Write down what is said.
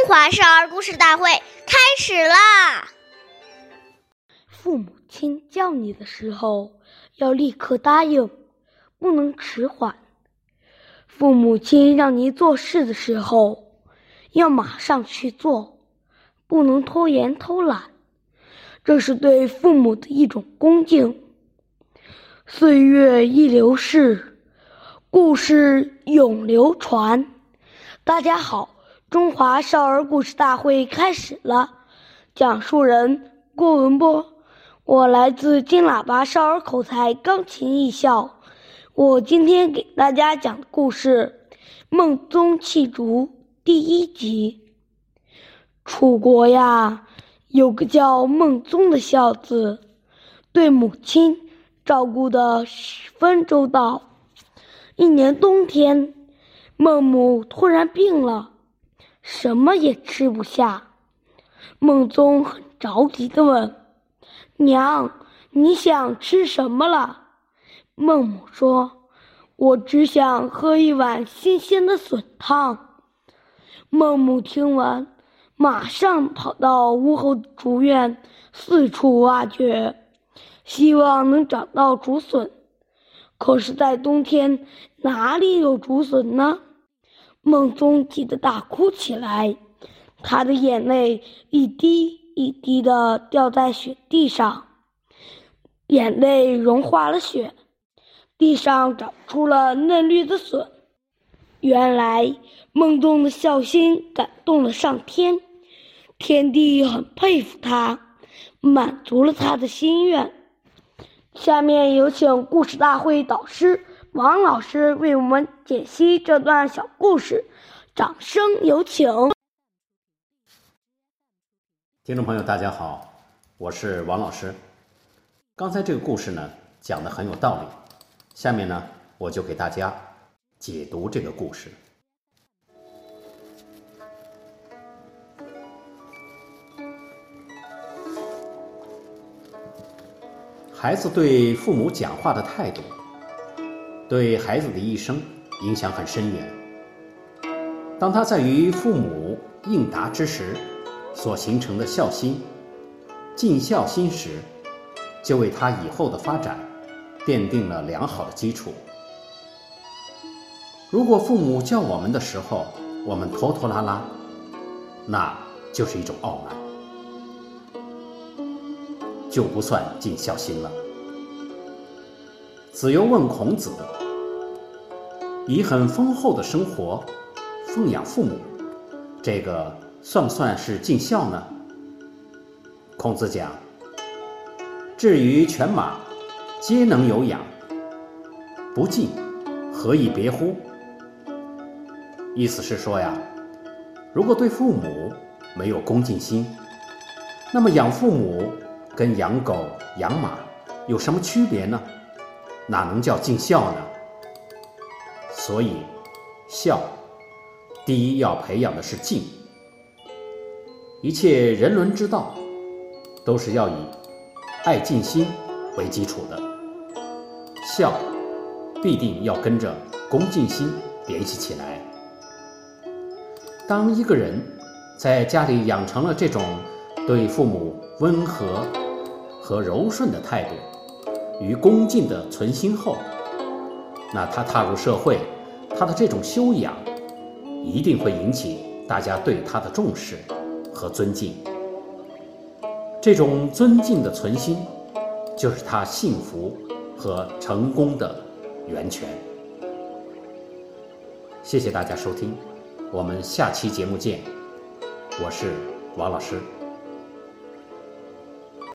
中华少儿故事大会开始啦！父母亲叫你的时候，要立刻答应，不能迟缓。父母亲让你做事的时候，要马上去做，不能拖延偷懒。这是对父母的一种恭敬。岁月易流逝，故事永流传。大家好。中华少儿故事大会开始了，讲述人郭文波，我来自金喇叭少儿口才钢琴艺校。我今天给大家讲的故事《孟宗弃竹》第一集。楚国呀，有个叫孟宗的孝子，对母亲照顾得十分周到。一年冬天，孟母突然病了。什么也吃不下，孟宗很着急地问：“娘，你想吃什么了？”孟母说：“我只想喝一碗新鲜的笋汤。”孟母听完，马上跑到屋后竹院，四处挖掘，希望能找到竹笋。可是，在冬天，哪里有竹笋呢？孟宗急得大哭起来，他的眼泪一滴一滴的掉在雪地上，眼泪融化了雪，地上长出了嫩绿的笋。原来孟宗的孝心感动了上天，天帝很佩服他，满足了他的心愿。下面有请故事大会导师。王老师为我们解析这段小故事，掌声有请。听众朋友，大家好，我是王老师。刚才这个故事呢，讲的很有道理。下面呢，我就给大家解读这个故事。孩子对父母讲话的态度。对孩子的一生影响很深远。当他在与父母应答之时，所形成的孝心、尽孝心时，就为他以后的发展奠定了良好的基础。如果父母叫我们的时候，我们拖拖拉拉，那就是一种傲慢，就不算尽孝心了。子游问孔子。以很丰厚的生活奉养父母，这个算不算是尽孝呢？孔子讲：“至于犬马，皆能有养，不敬，何以别乎？”意思是说呀，如果对父母没有恭敬心，那么养父母跟养狗、养马有什么区别呢？哪能叫尽孝呢？所以，孝，第一要培养的是敬。一切人伦之道，都是要以爱敬心为基础的。孝，必定要跟着恭敬心联系起来。当一个人在家里养成了这种对父母温和和柔顺的态度与恭敬的存心后，那他踏入社会。他的这种修养，一定会引起大家对他的重视和尊敬。这种尊敬的存心，就是他幸福和成功的源泉。谢谢大家收听，我们下期节目见。我是王老师。